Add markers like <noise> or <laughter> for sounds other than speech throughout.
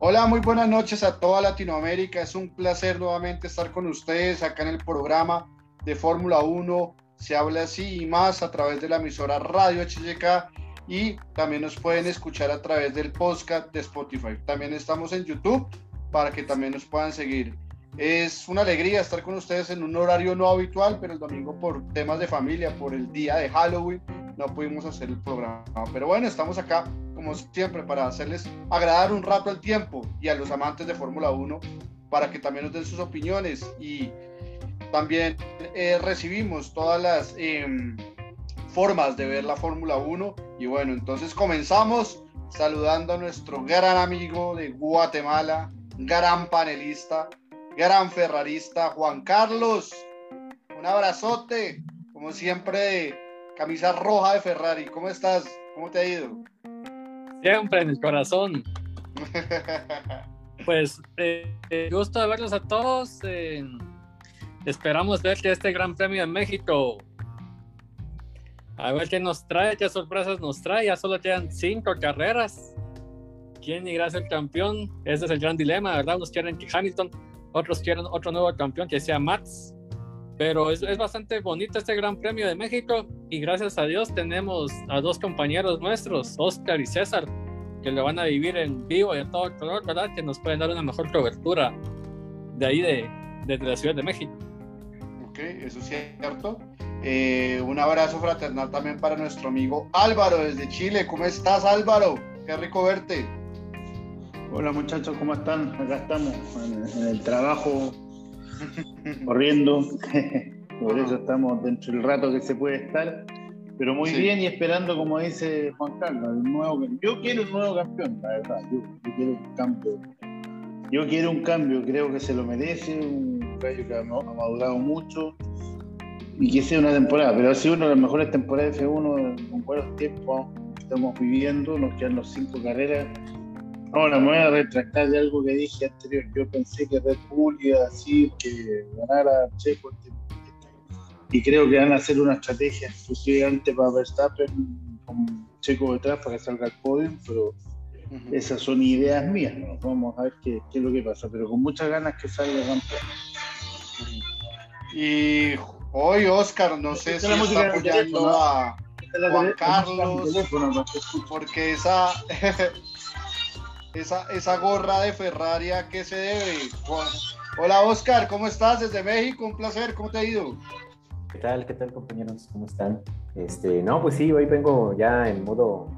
Hola, muy buenas noches a toda Latinoamérica. Es un placer nuevamente estar con ustedes acá en el programa de Fórmula 1. Se habla así y más a través de la emisora Radio HJK y también nos pueden escuchar a través del podcast de Spotify. También estamos en YouTube para que también nos puedan seguir. Es una alegría estar con ustedes en un horario no habitual, pero el domingo por temas de familia, por el día de Halloween, no pudimos hacer el programa. Pero bueno, estamos acá como siempre para hacerles agradar un rato el tiempo y a los amantes de Fórmula 1 para que también nos den sus opiniones y también eh, recibimos todas las em, formas de ver la Fórmula 1 y bueno, entonces comenzamos saludando a nuestro gran amigo de Guatemala, gran panelista, gran ferrarista, Juan Carlos. Un abrazote, como siempre, camisa roja de Ferrari. ¿Cómo estás? ¿Cómo te ha ido? Siempre en el corazón. <laughs> pues eh, eh, gusto de verlos a todos. Eh, esperamos ver que este Gran Premio en México. A ver qué nos trae, qué sorpresas nos trae. Ya solo quedan cinco carreras. ¿Quién irá a ser campeón? Ese es el gran dilema, ¿verdad? Unos quieren que Hamilton, otros quieren otro nuevo campeón que sea Max. Pero es, es, bastante bonito este Gran Premio de México y gracias a Dios tenemos a dos compañeros nuestros, Oscar y César, que lo van a vivir en vivo y a todo color, ¿verdad? Que nos pueden dar una mejor cobertura de ahí, de, de, la Ciudad de México. Ok, eso es cierto. Eh, un abrazo fraternal también para nuestro amigo Álvaro desde Chile. ¿Cómo estás, Álvaro? Qué rico verte. Hola muchachos, ¿cómo están? Acá estamos en, en el trabajo corriendo. <laughs> Por eso estamos dentro del rato que se puede estar. Pero muy sí. bien y esperando, como dice Juan Carlos, el nuevo, yo quiero un nuevo campeón, la verdad. Yo, yo, quiero un cambio. Yo quiero un cambio, creo que se lo merece. Un gallo que ha, madurado mucho y que sea una temporada. Pero ha sido una de las mejores temporadas de F1 con buenos tiempos que estamos viviendo. Nos quedan los cinco carreras Ahora me voy a retractar de algo que dije anterior. Yo pensé que Red Bull iba a decir que ganara Checo y creo que van a hacer una estrategia exclusivamente para Verstappen con Checo detrás para que salga al podio, pero uh -huh. esas son ideas mías. ¿no? Vamos a ver qué, qué, es lo que pasa, pero con muchas ganas que salga campeón. Y hoy Oscar, no sé si está apoyando a Juan Carlos, porque esa <laughs> esa, esa gorra de Ferrari a qué se debe. Hola Oscar, ¿cómo estás desde México? Un placer, ¿cómo te ha ido? ¿Qué tal? ¿Qué tal compañeros? ¿Cómo están? Este, no, pues sí, hoy vengo ya en modo,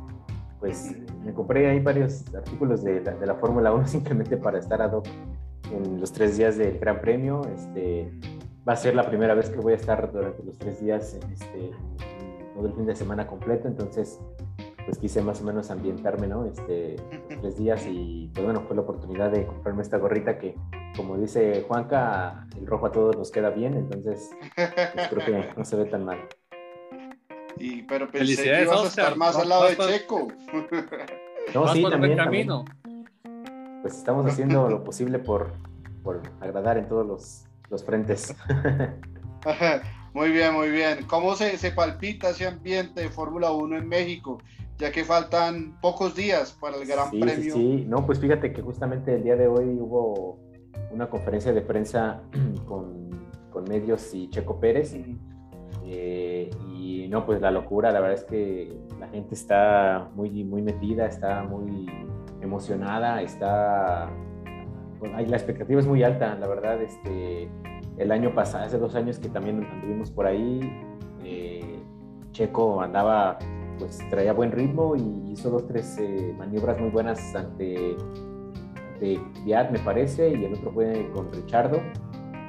pues me compré ahí varios artículos de, de la Fórmula 1 <laughs> simplemente para estar ad hoc en los tres días del Gran Premio. Este, va a ser la primera vez que voy a estar durante los tres días, este, todo el fin de semana completo, entonces pues quise más o menos ambientarme, ¿no? Este, tres días y pues bueno, fue la oportunidad de comprarme esta gorrita que, como dice Juanca, el rojo a todos nos queda bien, entonces pues creo que no se ve tan mal. Y, pero pensé que ibas a estar más al lado de Checo. No, sí, también, camino. Pues estamos haciendo lo posible por, por agradar en todos los, los frentes. <laughs> Muy bien, muy bien. ¿Cómo se, se palpita ese ambiente de Fórmula 1 en México? Ya que faltan pocos días para el Gran sí, Premio. Sí, sí, no, pues fíjate que justamente el día de hoy hubo una conferencia de prensa <clears throat> con, con medios y Checo Pérez. Eh, y no, pues la locura, la verdad es que la gente está muy, muy metida, está muy emocionada, está. Bueno, la expectativa es muy alta, la verdad. Este, el año pasado, hace dos años que también anduvimos por ahí, eh, Checo andaba, pues traía buen ritmo y hizo dos, tres eh, maniobras muy buenas ante, ante Viat, me parece, y el otro fue con Richardo.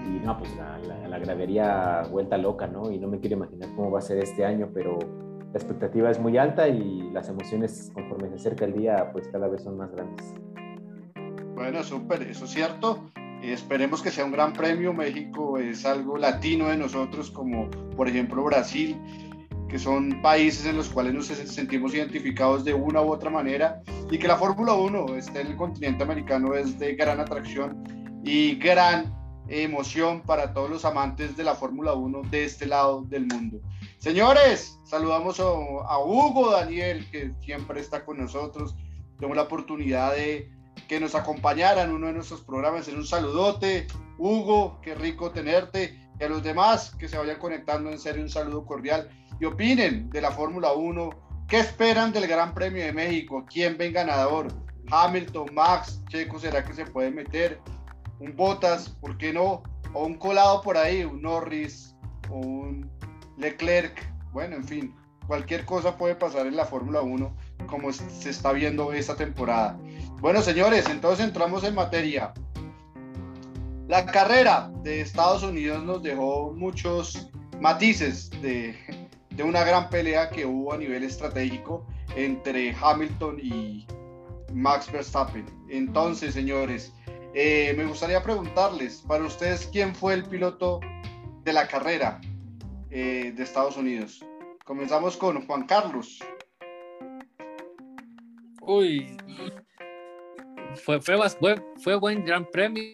Y no, pues la, la, la, gradería vuelta loca, ¿no? Y no me quiero imaginar cómo va a ser este año, pero la expectativa es muy alta y las emociones conforme se acerca el día, pues cada vez son más grandes. Bueno, súper, eso es cierto. Esperemos que sea un gran premio. México es algo latino de nosotros, como por ejemplo Brasil, que son países en los cuales nos sentimos identificados de una u otra manera. Y que la Fórmula 1 esté en el continente americano es de gran atracción y gran emoción para todos los amantes de la Fórmula 1 de este lado del mundo. Señores, saludamos a, Hugo Daniel, que siempre está con nosotros. Tengo la oportunidad de que nos acompañaran en uno de nuestros programas. En un saludote, Hugo, qué rico tenerte. Y a los demás que se vayan conectando, en serio, un saludo cordial. Y opinen de la Fórmula 1. ¿Qué esperan del Gran Premio de México? ¿Quién ven ganador? Hamilton, Max, Checo, ¿será que se puede meter? Un Botas, ¿por qué no? O un colado por ahí, un Norris o un Leclerc. Bueno, en fin, cualquier cosa puede pasar en la Fórmula 1 como se está viendo esta temporada. Bueno, señores, entonces entramos en materia. La carrera de Estados Unidos nos dejó muchos matices de, de una gran pelea que hubo a nivel estratégico entre Hamilton y Max Verstappen. Entonces, señores, eh, me gustaría preguntarles, para ustedes, ¿quién fue el piloto de la carrera eh, de Estados Unidos? Comenzamos con Juan Carlos. Uy, fue, fue, fue, fue buen gran premio.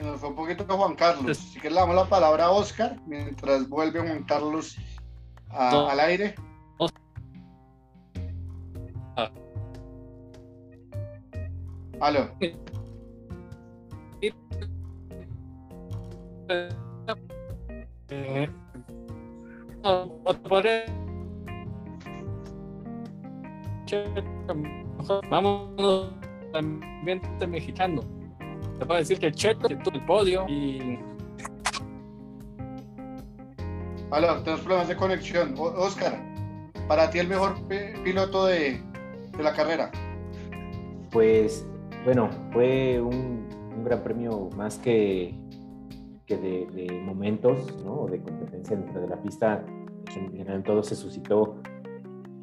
Se nos fue un poquito Juan Carlos. Así que le damos la palabra a Oscar mientras vuelve Juan Carlos a, No. al aire. Ah. Aló. Eh, Vámonos al ambiente mexicano. Te puedo decir que Checo tuvo el podio y Aló, tenemos problemas de conexión. O- Oscar, para ti el mejor pi- piloto de, de la carrera. Pues bueno, fue un, un gran premio más que, que de, de momentos, ¿no? O de competencia dentro de la pista. En general todo se suscitó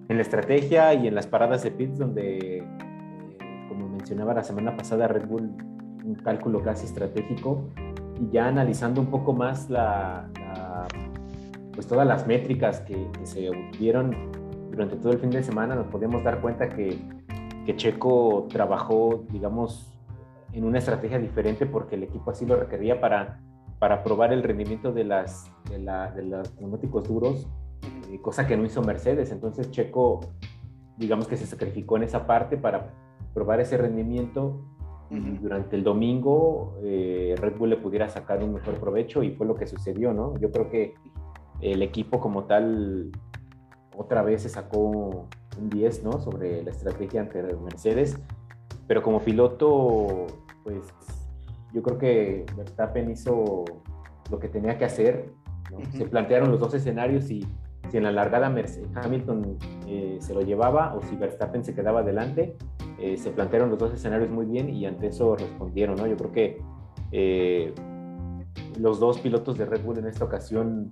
en la estrategia y en las paradas de pits, donde, eh, como mencionaba la semana pasada, Red Bull, un cálculo casi estratégico. Y ya analizando un poco más la, pues todas las métricas que, que se obtuvieron durante todo el fin de semana, nos podemos dar cuenta que que Checo trabajó, digamos, en una estrategia diferente porque el equipo así lo requería para, para probar el rendimiento de, las, de, la- de los neumáticos duros, eh, cosa que no hizo Mercedes. Entonces Checo, digamos que se sacrificó en esa parte para probar ese rendimiento y Ujú. durante el domingo eh, Red Bull le pudiera sacar un mejor provecho y fue lo que sucedió, ¿no? Yo creo que el equipo como tal otra vez se sacó un 10, ¿no? Sobre la estrategia ante Mercedes, pero como piloto, pues yo creo que Verstappen hizo lo que tenía que hacer, ¿no? Ujú. Se plantearon los dos escenarios y si en la largada Merce- Hamilton eh, se lo llevaba o si Verstappen se quedaba adelante, eh, se plantearon los dos escenarios muy bien y ante eso respondieron, ¿no? Yo creo que eh, los dos pilotos de Red Bull en esta ocasión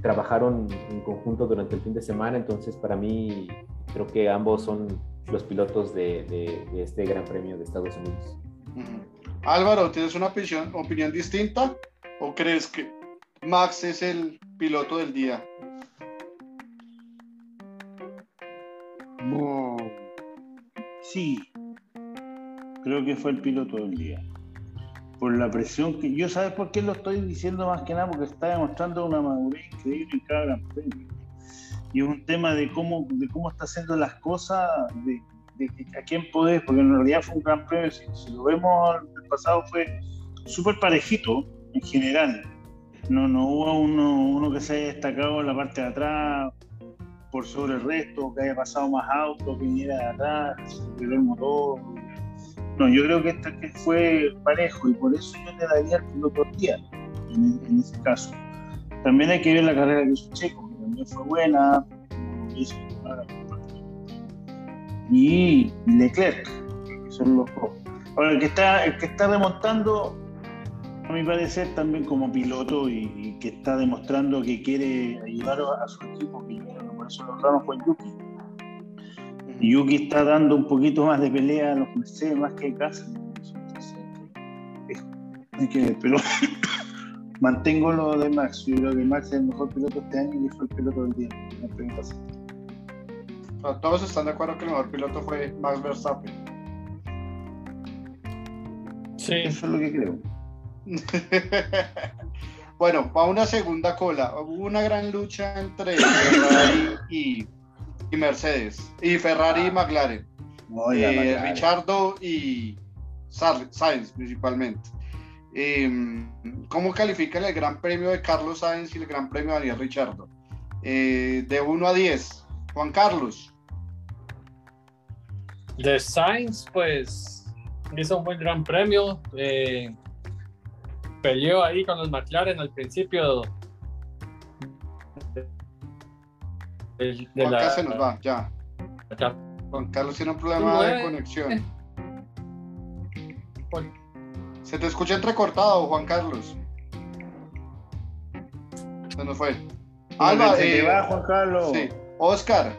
trabajaron en conjunto durante el fin de semana, entonces para mí creo que ambos son los pilotos de, este Gran Premio de Estados Unidos. Ujú. Álvaro, ¿tienes una opinión distinta? ¿O crees que Max es el piloto del día? Sí, creo que fue el piloto del día. Por la presión que. Yo, ¿sabes por qué lo estoy diciendo más que nada? Porque está demostrando una madurez increíble en cada gran premio. Y es un tema de cómo, de cómo está haciendo las cosas, de, a quién podés, porque en realidad fue un gran premio. Si, si lo vemos, el pasado fue súper parejito en general. No, no hubo uno, uno que se haya destacado en la parte de atrás por sobre el resto, que haya pasado más auto, que viniera de atrás, que el motor. No, yo creo que este que fue parejo y por eso yo le daría el piloto día en, en ese caso. También hay que ver la carrera que hizo Checo, que también fue buena, y Leclerc, que son los dos. Ahora, el que está, el que está remontando, a mi parecer, también como piloto y, que está demostrando que quiere ayudar a, su equipo, que yo eso lo fue Yuki. Yuki está dando un poquito más de pelea a los Mercedes más que casi. Entonces, es- hay que ver, pero <coughs> mantengo lo de Max. Yo creo que Max es el mejor piloto este año y fue el piloto del día. Todos están de acuerdo que el mejor piloto fue Max Verstappen. sí, Eso es lo que creo. <laughs> Bueno, va una segunda cola. Hubo una gran lucha entre Ferrari y, y Mercedes. Y Ferrari y McLaren. Oiga, Eh, McLaren. Richardo y Sainz principalmente. Eh, ¿Cómo califican el Gran Premio de Carlos Sainz y el Gran Premio de Daniel Richardo? Eh, de 1 a 10. Juan Carlos. De Sainz, pues hizo un buen gran premio. eh, peleó ahí con los McLaren al principio. de- de Juan la- Carlos se nos va, ya. Juan Carlos tiene un problema de conexión. Se te escucha entrecortado, Juan Carlos. Se nos fue. Alba, Se te eh, va, Juan Carlos. sí. Oscar.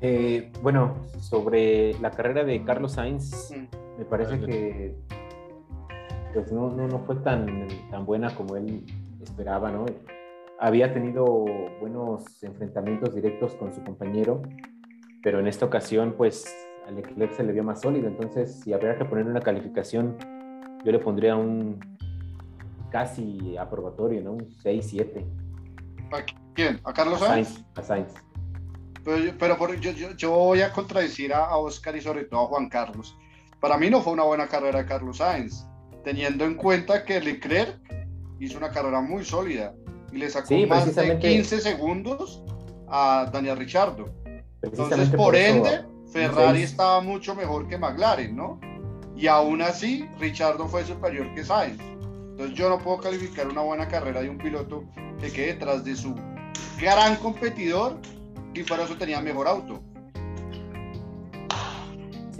Eh, bueno, sobre la carrera de Carlos Sainz, Mm. me parece que pues no, no, no fue tan, tan buena como él esperaba, ¿no? Había tenido buenos enfrentamientos directos con su compañero, pero en esta ocasión, pues, a Leclerc se le vio más sólido. Entonces, si habría que poner una calificación, yo le pondría un casi aprobatorio, ¿no? Un 6-7 ¿Quién? ¿A Carlos a Sainz? Sainz. A Sainz. Pero, por- yo, yo- yo voy a contradecir a, a Oscar y sobre todo a Juan Carlos. Para mí no fue una buena carrera de Carlos Sainz, teniendo en cuenta que Leclerc hizo una carrera muy sólida y le sacó Sí, más de precisamente. 15 segundos a Daniel Richardo. Entonces, por, eso, ende, Ferrari seis. estaba mucho mejor que McLaren, ¿no? Y aún así, Richardo fue superior que Sainz. Entonces, yo no puedo calificar una buena carrera de un piloto que quede detrás de su gran competidor y por eso tenía mejor auto.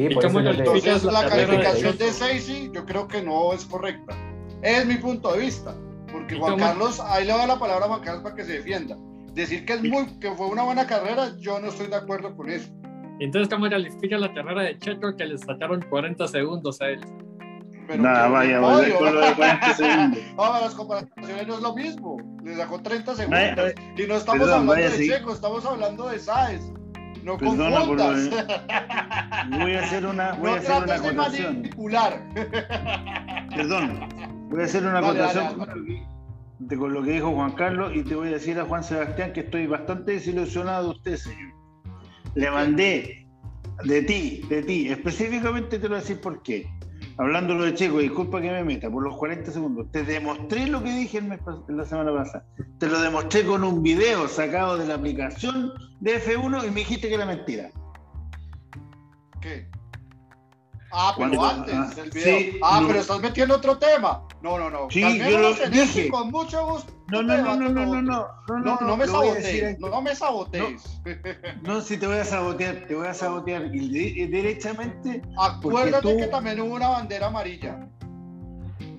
Sí, ¿Y por cómo eso yo le- calificas Entonces, la calificación de Checo? 6 sí, yo creo que no es correcta. Es mi punto de vista. Porque ¿Y Juan cómo- Carlos, ahí le doy la palabra a Juan Carlos para que se defienda. Decir que, es muy, que fue una buena carrera, yo no estoy de acuerdo con eso. Entonces, ¿cómo califica la carrera de Checo que le sacaron 40 segundos a él? Pero Nada, vaya, volver con lo de 40 <laughs> segundos. Ahora, las comparaciones no es lo mismo. Le sacó 30 segundos. Vaya, y no estamos perdón, hablando vaya, de sí. Checo, estamos hablando de Sáez. No Perdona por lo confundas. de- Voy a hacer una, voy a no hacer una acotación. Perdón. Voy a hacer una Dale, dale, acotación con lo que- de- con lo que dijo Juan Carlos y te voy a decir a Juan Sebastián que estoy bastante desilusionado de usted, señor. Le mandé de ti, de ti, específicamente te lo voy a decir por qué. Hablando lo de Checo, disculpa que me meta, por los 40 segundos. Te demostré lo que dije el la semana pasada. Te lo demostré con un video sacado de la aplicación de F1 y me dijiste que era mentira. ¿Qué? Ah, pero Cuando- antes ah, del video. sí, ah, no. pero estás metiendo otro tema. No, no, no. Sí, yo lo dije. con mucho gusto. No, no, no, no, no, no, no, no, No, no me sabotees, no, me sabotees. No, si te voy a sabotear, te voy a sabotear y de- derechamente. Acuérdate que también hubo una bandera amarilla.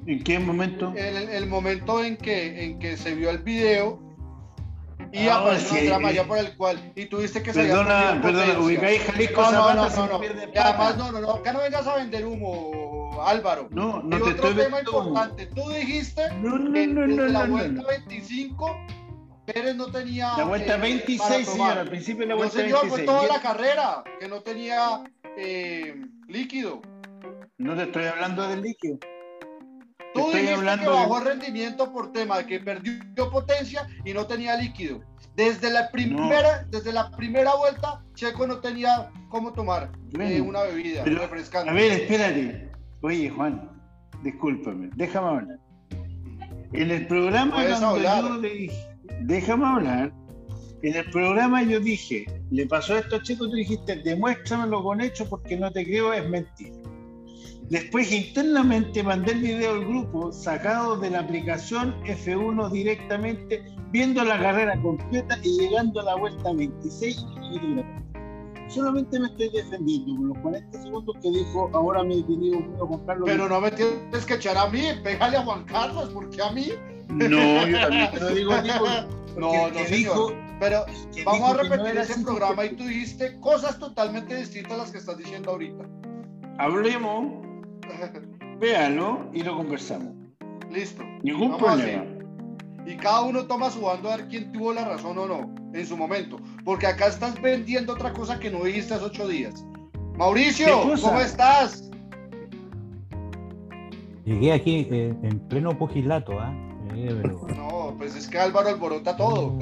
¿En qué momento? El, el momento en que, en que se vio el video y Ah, apareció sí, eh. amarilla por el cual y tuviste que había Perdona, perdona, potencia. ubicáis Jalisco No, no, no, no, no. Y además, no, no, no, acá no vengas a vender humo, Álvaro. No, no y te otro estoy tema importante, tú dijiste No, no, que no, no, la no, vuelta no. 25 Pérez no tenía La vuelta eh, 26, para tomar. señora, al principio de la No, vuelta señor, fue 26. toda Yo- la carrera que no tenía eh, líquido. No te estoy hablando del líquido. Tú Estoy dijiste que hablando bajó de- el rendimiento por tema de que perdió potencia y no tenía líquido. Desde la primera, desde la primera vuelta, Checo no tenía cómo tomar eh, una bebida pero, refrescante. A ver, espérate. Oye, Juan, discúlpame, déjame hablar. En el programa Puedes cuando hablar. yo le dije, déjame hablar. En el programa yo dije, le pasó esto a Checo, tú dijiste, demuéstramelo con hechos porque no te creo, es mentira. Después internamente mandé el video al grupo sacado de la aplicación F1 directamente, viendo la carrera completa y llegando a la vuelta 26 y medio. Solamente me estoy defendiendo con los 40 segundos que dijo ahora mi querido Juan Carlos. Pero no me tienes que echar a mí, pégale a Juan Carlos, porque a mí. No, yo también <laughs> te lo digo porque No, no, señor. dijo- Pero vamos a no repetir era ese así programa y tú dijiste cosas totalmente distintas a las que estás diciendo ahorita. Hablemos, véalo y lo conversamos. Listo. Ningún Vamos problema. Y cada uno toma su bando a ver quién tuvo la razón o no en su momento. Porque acá estás vendiendo otra cosa que no dijiste hace ocho días. Mauricio. ¿cómo estás? Llegué aquí eh, en pleno pugilato, ¿ah? No, pues es que Álvaro alborota todo.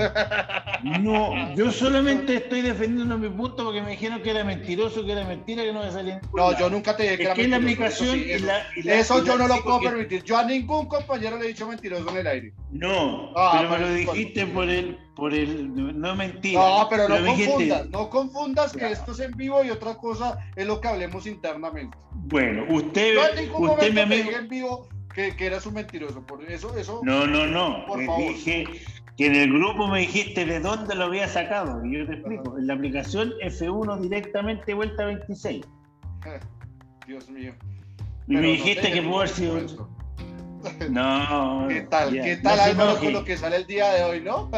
No, <laughs> yo solamente estoy defendiendo mi punto porque me dijeron que era mentiroso, que era mentira, que no me salía. No, yo nunca te dije que Es era que la mentiroso, aplicación eso sí, y eso- la- y la- Eso y yo la- no lo puedo permitir. Yo a ningún compañero le he dicho mentiroso en el aire. No, Ah, pero me lo dijiste por el, por el, no mentira. No, pero no me dijiste- confundas, no confundas que esto es en vivo y otra cosa es lo que hablemos internamente. Bueno, usted, Yo en ningún usted momento te amigo. dije en vivo que, que eras un mentiroso. Por eso, eso. No, no, no. Por favor. dije que en el grupo me dijiste de dónde lo había sacado. Y yo te explico. En la aplicación F1 directamente vuelta 26. Dios mío. Y Pero me no dijiste te que pudo haber sido. eso. No. <laughs> ¿Qué tal? ya, ¿Qué tal Álvaro con lo que sale el día de hoy, no?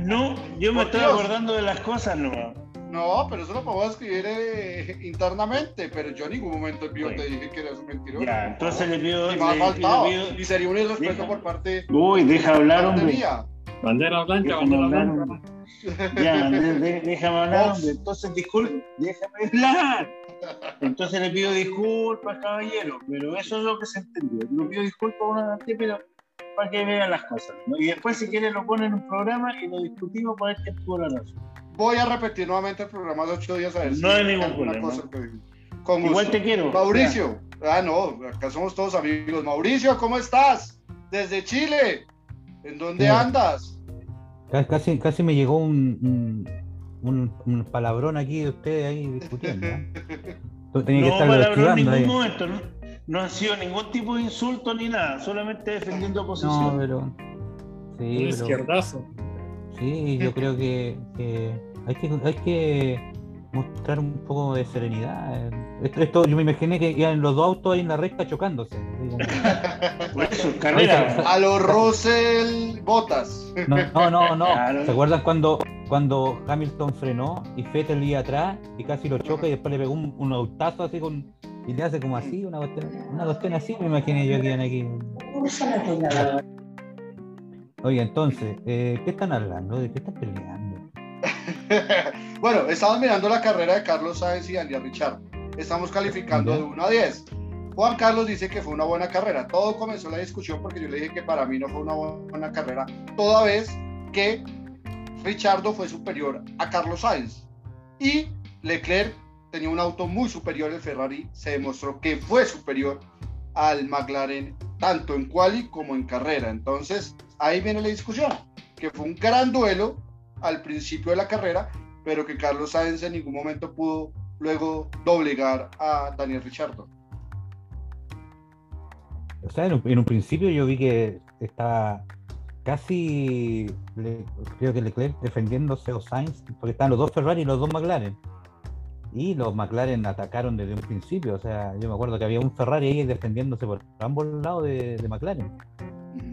No, yo <laughs> me estoy acordando de las cosas, no. No, pero eso lo podemos escribir eh, internamente, pero yo en ningún momento en vivo Bueno. te dije que eras un mentiroso. Ya, entonces le pido. Y me ha le- faltado. le pido- Y sería un irrespeto por parte, Uy, deja hablar, hombre. mía. Bandera blanca, Déjame bandera hablar, blanca. Ya, de- de- déjame hablar, hombre. Entonces, disculpe, déjame hablar. Entonces le pido disculpas, caballero, pero eso es lo que se entendió. Le pido disculpas una vez, pero para que vean las cosas. ¿no? Y después, si quieren, lo ponen en un programa y lo discutimos para ver quién tuvo la razón. Voy a repetir nuevamente el programa de ocho días a ver No si hay ningún problema. cosa que. Con Igual gusto. te quiero. Mauricio, ah no, acá somos todos amigos. Mauricio, ¿cómo estás? Desde Chile. ¿En dónde Sí. andas? Ca- Casi, casi me llegó un, un, un- un palabrón aquí de ustedes ahí discutiendo. ¿eh? <laughs> Tú tenías que No, palabra en ningún ahí. momento. ¿no? no han sido ningún tipo de insulto ni nada, solamente defendiendo No, posición. pero. Sí, Un pero- izquierdazo. sí, yo creo que, que hay que hay que mostrar un poco de serenidad. Esto, esto- yo me imaginé que iban los dos autos ahí en la recta chocándose. <laughs> Por eso, carrera. A los Russell Botas. No, no, no, no. Claro. ¿Se acuerdan cuando, cuando Hamilton frenó y Vettel iba atrás y casi lo choca y después le pegó un, un autazo así con. Y le hace como así, una cuestión, una cuestión así, me imaginé yo que iban aquí. Oye, entonces, eh, ¿qué están hablando? ¿De qué están peleando? <laughs> bueno, estamos mirando la carrera de Carlos Sáenz y Daniel Richard. Estamos calificando de 1 a 10. Juan Carlos dice que fue una buena carrera. Todo comenzó la discusión porque yo le dije que para mí no fue una buena carrera, toda vez que Richardo fue superior a Carlos Sainz. Y Leclerc tenía un auto muy superior, el Ferrari se demostró que fue superior al McLaren, tanto en quali como en carrera. Entonces, ahí viene la discusión, que fue un gran duelo al principio de la carrera, pero que Carlos Sainz en ningún momento pudo luego doblegar a Daniel Richardo. O sea, en un, principio yo vi que estaba casi, creo que Leclerc defendiéndose o Sainz, porque estaban los dos Ferrari y los dos McLaren. Y los McLaren atacaron desde un principio. O sea, yo me acuerdo que había un Ferrari ahí defendiéndose por ambos lados de McLaren.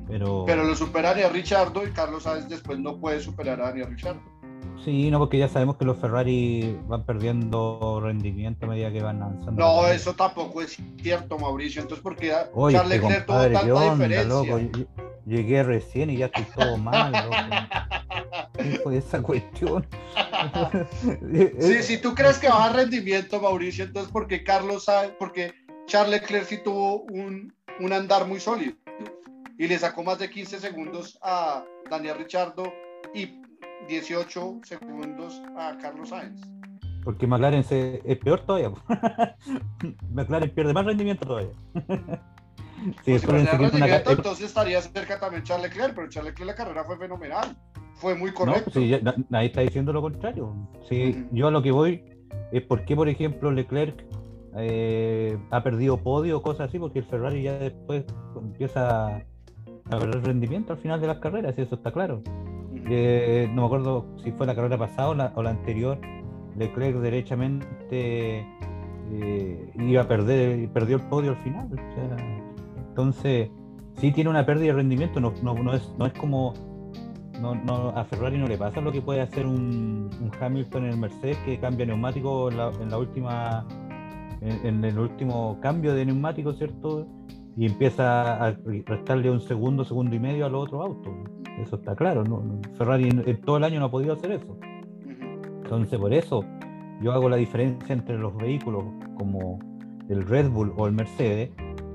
Pero, Pero lo supera Daniel Richardo y Carlos Sainz después no puede superar a Richardo. sí, no, porque ya sabemos que los Ferrari van perdiendo rendimiento a medida que van avanzando. No, eso tampoco es cierto, Mauricio. Entonces, ¿por qué Oye, Charles Leclerc tuvo compadre, ¿qué tanta onda, diferencia? loco? Llegué recién y ya estoy todo <laughs> mal, loco. ¿Qué fue esa cuestión? <laughs> Sí, si tú crees que baja rendimiento, Mauricio, entonces ¿por qué Carlos Sainz, porque Charles Leclerc sí tuvo un, un andar muy sólido y le sacó más de 15 segundos a Daniel Richardo y 18 segundos a Carlos Sainz. Porque McLaren se, es peor todavía. <laughs> McLaren pierde más rendimiento todavía. <laughs> Sí, Pues si una rendimiento, ca- entonces estaría cerca también Charles Leclerc, pero Charles Leclerc la carrera fue fenomenal, fue muy No, correcto. sí, ya- na- nadie está diciendo lo contrario. Sí. Yo a lo que voy es por qué, por ejemplo, Leclerc eh, ha perdido podio o cosas así, porque el Ferrari ya después empieza a perder rendimiento al final de las carreras, y eso está claro. Eh, no me acuerdo si fue la carrera pasada o la, o la anterior, Leclerc derechamente eh, iba a perder, perdió el podio al final. o sea, entonces, sí tiene una pérdida de rendimiento, no, no, no es, no es como no, no, a Ferrari no le pasa lo que puede hacer un, un Hamilton en el Mercedes que cambia neumático en la, en la última en, en el último cambio de neumático, ¿cierto? Y empieza a restarle un segundo, segundo y medio a los otros autos. Eso está claro. ¿no? Ferrari en, en todo el año no ha podido hacer eso. Entonces, por eso yo hago la diferencia entre los vehículos como el Red Bull o el Mercedes,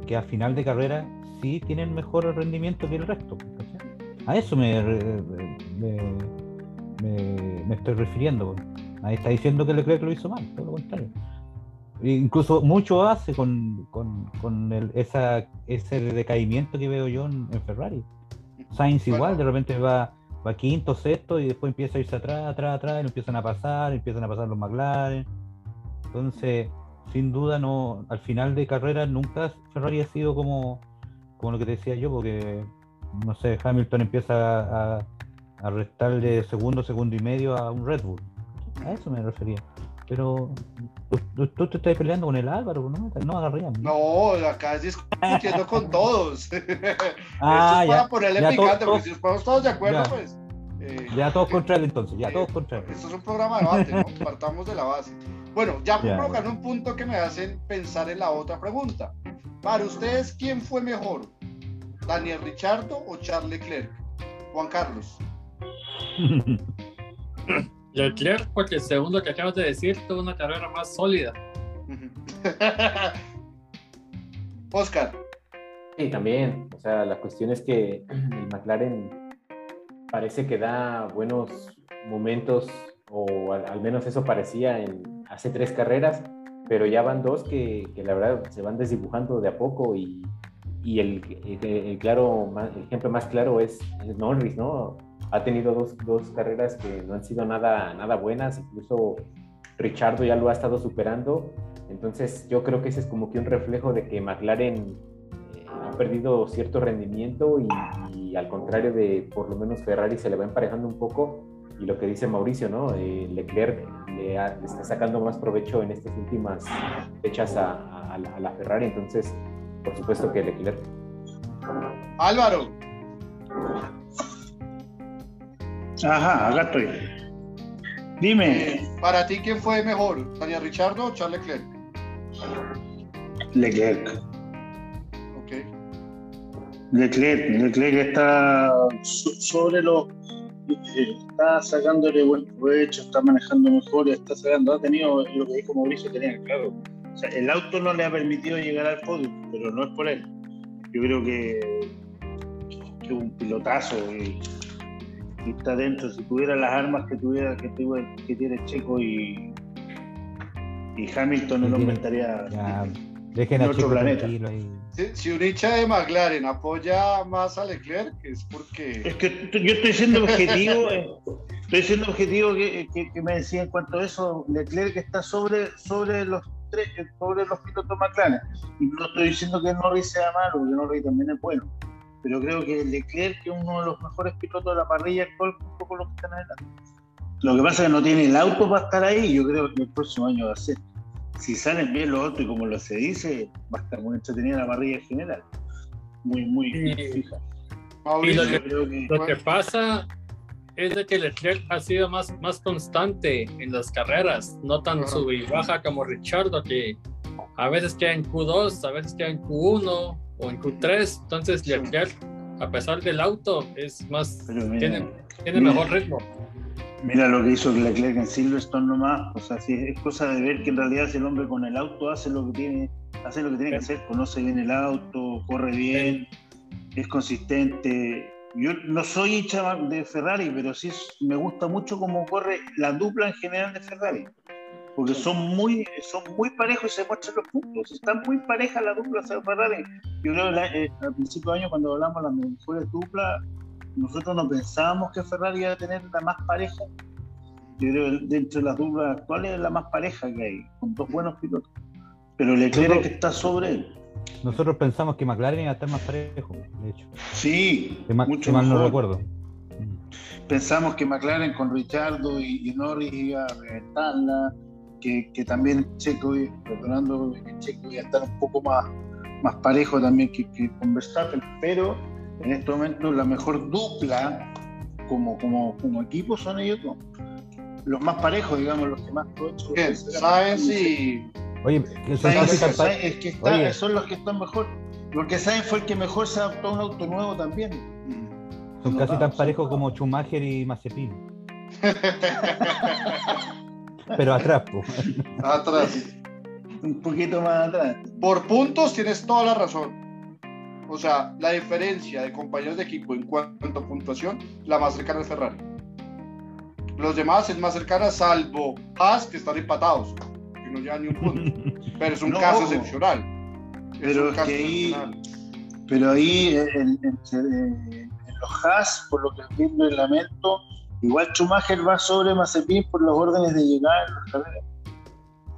que a final de carrera sí tienen mejor rendimiento que el resto. A eso me, me, me- me estoy refiriendo. Ahí está diciendo que Leclerc lo hizo mal, todo lo contrario. Incluso mucho hace con, con, con el- esa, ese decaimiento que veo yo en, en Ferrari. Sainz Bueno. igual, de repente va, va quinto, sexto y después empieza a irse atrás, atrás, atrás, y lo empiezan a pasar, empiezan a pasar los McLaren. Entonces, sin duda, no, al final de carrera nunca Ferrari ha sido como, como lo que te decía yo, porque no sé, Hamilton empieza a, a restarle segundo, segundo y medio a un Red Bull. A eso me refería. Pero tú, tú- te estás peleando con el Álvaro, no, no agarrían. No, acá es discutiendo con todos. <laughs> Ah, Esto es ya, para ponerle ya picante, todo- porque si ponemos todos de acuerdo, Ya. pues. eh, Ya todos contra él entonces, ya eh, todos contra él. Esto es un programa de debate, ¿no? Partamos de la base. Bueno, ya por colocar un punto que me hacen pensar en la otra pregunta. Para ustedes, ¿quién fue mejor? ¿Daniel Richardo o Charles Leclerc? Juan Carlos. <laughs> Leclerc, porque según lo que acabas de decir, tuvo una carrera más sólida. <laughs> Oscar. Sí, también. O sea, la cuestión es que el McLaren parece que da buenos momentos, o al, al menos eso parecía en hace tres carreras, pero ya van dos que, que la verdad se van desdibujando de a poco y, y el, el- el claro, el ejemplo más claro es, es Norris, ¿no? Ha tenido dos, dos carreras que no han sido nada, nada buenas, incluso Richardo ya lo ha estado superando, entonces yo creo que ese es como que un reflejo de que McLaren eh, ha perdido cierto rendimiento y, y al contrario de por lo menos Ferrari se le va emparejando un poco y lo que dice Mauricio, ¿no? Eh, Leclerc le, ha- le está sacando más provecho en estas últimas fechas a, a- a la- a la Ferrari, entonces por supuesto que Leclerc. Álvaro. Ajá, acá estoy. Dime, eh, para ti, ¿quién fue mejor? ¿Daniel Richardo o Charles Leclerc? Leclerc. Ok. Leclerc, Leclerc está so- sobre lo. eh, Está sacándole buen provecho, está manejando mejor, está sacando. Ha tenido lo que dijo Mauricio, tenía claro. O sea, el auto no le ha permitido llegar al podio, pero no es por él. Yo creo que, que un pilotazo y, y está dentro. Si tuviera las armas que tuviera que, tuvo- que tiene Checo y, y Hamilton, el hombre estaría. Ya, dejen En a otro planeta. ahí. Si, si un hincha de McLaren apoya más a Leclerc, es porque. Es que yo estoy siendo objetivo, eh, estoy siendo objetivo que, que- que me decía en cuanto a eso, Leclerc está sobre, sobre los tres, eh, sobre los pilotos McLaren. Y no estoy diciendo que Norris sea malo, porque Norris también es bueno. Pero creo que Leclerc que es uno de los mejores pilotos de la parrilla actual, un poco los que están adelante. Lo que pasa es que no tiene el auto para estar ahí, y yo creo que el próximo año va a ser. Si salen bien los otros y como lo se dice, va a estar muy entretenida la parrilla en general. Muy, muy Sí. fija. Mauricio, Y lo creo que- Lo que pasa es de que Leclerc ha sido más, más constante en las carreras, no tan sub y baja como Richardo, que a veces queda en Q2, a veces queda en Q1 o en Q3. Entonces, Sí. Leclerc, a pesar del auto, es más, mira, tiene, tiene mira. mejor ritmo. Mira lo que hizo Leclerc en Silverstone nomás. O sea, sí, es cosa de ver que en realidad si el hombre con el auto hace lo que tiene, hace lo que tiene que hacer, conoce bien el auto, corre bien, es consistente. Yo no soy hincha de Ferrari, pero sí es- me gusta mucho cómo corre la dupla en general de Ferrari. Porque son muy, son muy parejos y se muestran los puntos. Están muy parejas las duplas de Ferrari. Yo creo que la- eh, al principio de año, cuando hablamos de las mejores duplas, nosotros no pensábamos que Ferrari iba a tener la más pareja. Yo creo que dentro de las duplas actuales es la más pareja que hay, con dos buenos pilotos. Pero Leclerc que está sobre él. Nosotros pensamos que McLaren iba a estar más parejo, de hecho. Sí, mucho si mal no mejor. recuerdo. Pensamos que McLaren con Richardo y, y Norris iba a reventarla, que, que también Checo, iba- perdonando, que Checo iba a estar un poco más, más parejo también que, que con Verstappen, pero en este momento la mejor dupla como, como, como equipo son ellos dos. Los más parejos, digamos, los que más. Sainz y. Oye, que son casi es que está- Oye. son los que están mejor. Porque Sainz fue el que mejor se adaptó a un auto nuevo también. son no casi tan parejos no. como Schumacher y Mazepin. <laughs> Pero atrás. Atrás. Un poquito más atrás. Por puntos tienes toda la razón. O sea, la diferencia de compañeros de equipo en cuanto a puntuación, la más cercana es Ferrari. Los demás es más cercana, salvo Haas, que están empatados, que no llevan ni un punto. Pero es un <laughs> No, caso ojo. excepcional. Es Pero un es caso que ahí- excepcional. Pero ahí en, en- en- en los Haas, por lo que entiendo el lamento, igual Schumacher va sobre Mazepin por los órdenes de llegar las.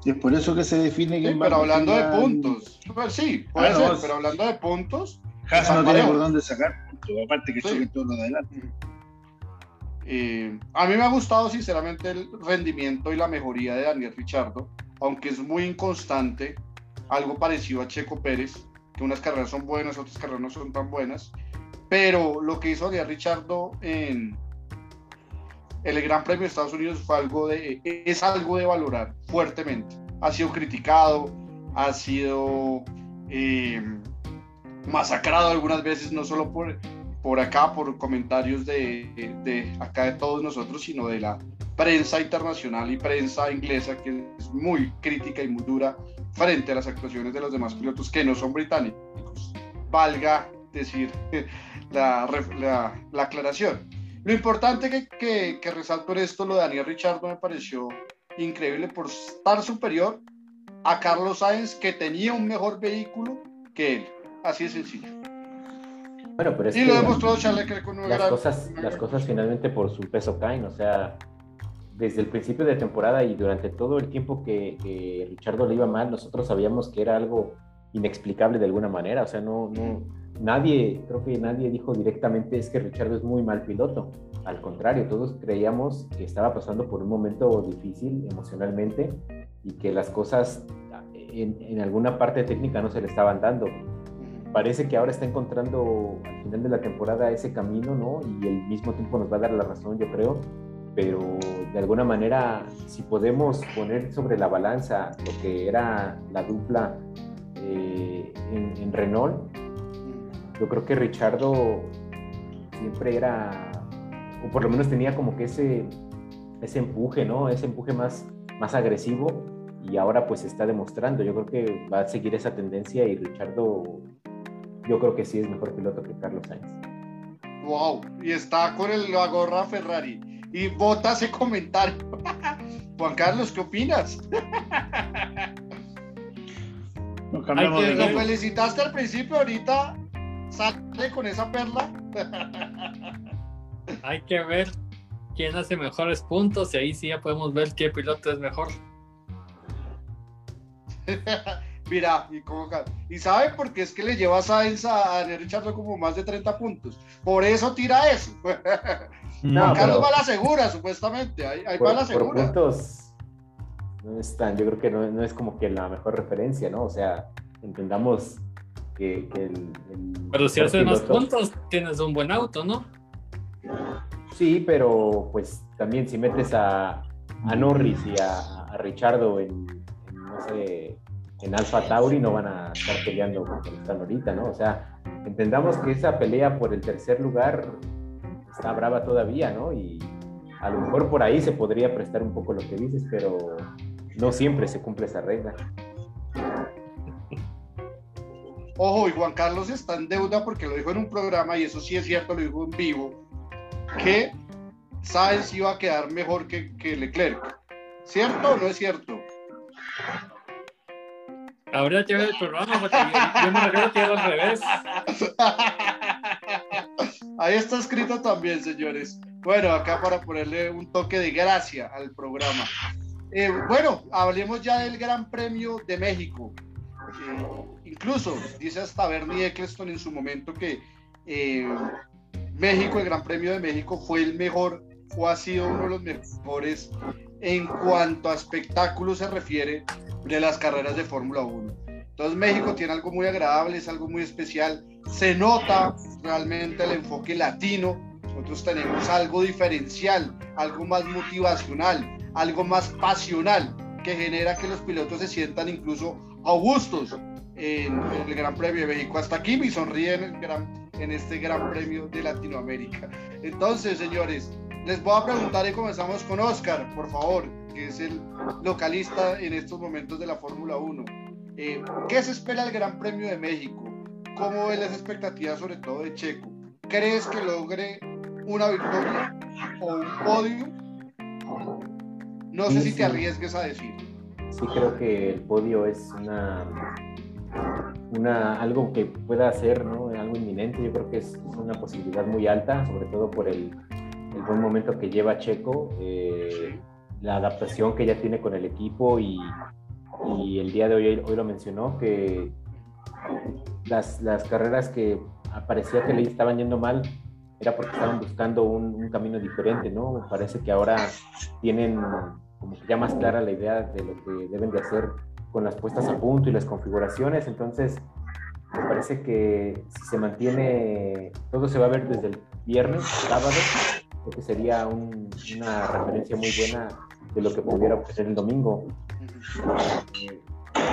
Y es por eso que se define Sí, va pero hablando de puntos, sí, puede Ah, no, ser, pero hablando de puntos, Haas no tiene por dónde sacar puntos, aparte que Sí. todos los de adelante. eh, a mí me ha gustado sinceramente el rendimiento y la mejoría de Daniel Richardo, aunque es muy inconstante, algo parecido a Checo Pérez, que unas carreras son buenas, otras carreras no son tan buenas, pero lo que hizo Daniel Richardo en el Gran Premio de Estados Unidos fue algo de, es algo de valorar fuertemente. Ha sido criticado, ha sido eh, masacrado algunas veces, no solo por, por acá, por comentarios de, de acá de todos nosotros, sino de la prensa internacional y prensa inglesa, que es muy crítica y muy dura frente a las actuaciones de los demás pilotos que no son británicos. Valga decir <laughs> la, la- la aclaración. Lo importante que, que, que resalto en esto, lo de Daniel Richardo me pareció increíble por estar superior a Carlos Sainz, que tenía un mejor vehículo que él. Así de sencillo. Bueno, pero es Y que lo demostró Charles con las gran- cosas, las cosas finalmente por su peso caen, o sea, desde el principio de temporada y durante todo el tiempo que, que Richardo le iba mal, nosotros sabíamos que era algo inexplicable de alguna manera, o sea, no, no, nadie, creo que nadie dijo directamente es que Richardo es muy mal piloto, al contrario, todos creíamos que estaba pasando por un momento difícil emocionalmente y que las cosas en, en alguna parte técnica no se le estaban dando, parece que ahora está encontrando al final de la temporada ese camino, ¿no? Y al mismo tiempo nos va a dar la razón, yo creo. Pero de alguna manera, si podemos poner sobre la balanza lo que era la dupla eh, en, en Renault, yo creo que Richardo siempre era, o por lo menos tenía como que ese, ese empuje, ¿no? Ese empuje más, más agresivo y ahora pues se está demostrando. Yo creo que va a seguir esa tendencia y Richardo, yo creo que sí es mejor piloto que Carlos Sainz. Wow, y está con el, la gorra Ferrari. Y vota ese comentario. <laughs> Juan Carlos, ¿qué opinas? <laughs> Que Lo felicitaste al principio, ahorita sale con esa perla. Hay que ver quién hace mejores puntos y ahí sí ya podemos ver qué piloto es mejor. <laughs> Mira, y, cómo ca- y sabe por qué es que le lleva a Sainz a, Daniel Richardo como más de 30 puntos. Por eso tira eso. <laughs> No, Juan Carlos pero- va a la segura, supuestamente. Ahí, ahí por, va a la por segura. puntos no es tan, yo creo que no, no es como que la mejor referencia, ¿no? O sea, entendamos que, que el, el Pero si haces más puntos, tienes un buen auto, ¿no? Sí, pero pues también si metes a, a Norris y a, a Richardo en, en, no sé, en Alfa Tauri no van a estar peleando como están ahorita, ¿no? O sea, entendamos que esa pelea por el tercer lugar está brava todavía, ¿no? Y a lo mejor por ahí se podría prestar un poco lo que dices, pero no siempre se cumple esa regla. Ojo, y Juan Carlos está en deuda porque lo dijo en un programa, y eso sí es cierto, lo dijo en vivo, que Sainz iba a quedar mejor que, que Leclerc. ¿Cierto o no es cierto? Que ver el programa porque yo, yo me recuerdo que era al revés. Ahí está escrito también, señores. Bueno, acá para ponerle un toque de gracia al programa. Eh, bueno, hablemos ya del Gran Premio de México. Eh, incluso dice hasta Bernie Eccleston en su momento que eh, México, el Gran Premio de México, fue el mejor, o ha sido uno de los mejores en cuanto a espectáculo se refiere de las carreras de Fórmula 1. Entonces México tiene algo muy agradable, es algo muy especial, se nota realmente el enfoque latino, nosotros tenemos algo diferencial, algo más motivacional, algo más pasional, que genera que los pilotos se sientan incluso augustos en, el Gran Premio de México. Hasta aquí me sonríe en, el gran, en este Gran Premio de Latinoamérica. Entonces, señores, les voy a preguntar y comenzamos con Oscar, por favor, que es el localista en estos momentos de la Fórmula 1. Eh, ¿Qué se espera del Gran Premio de México? ¿cómo ves las expectativas sobre todo de Checo? ¿Crees que logre una victoria o un podio? No sé si te arriesgues a decir. Sí creo que el podio es una, algo que pueda ser ¿no? algo inminente. Yo creo que es una posibilidad muy alta, sobre todo por el, buen momento que lleva Checo, eh, la adaptación que ya tiene con el equipo y, y el día de hoy, hoy lo mencionó, que las, las carreras que parecía que le estaban yendo mal era porque estaban buscando un, un camino diferente, ¿no? Parece que ahora tienen como que ya más clara la idea de lo que deben de hacer con las puestas a punto y las configuraciones, entonces me parece que si se mantiene, todo se va a ver desde el viernes, sábado, creo que sería un- una referencia muy buena de lo que pudiera obtener el domingo.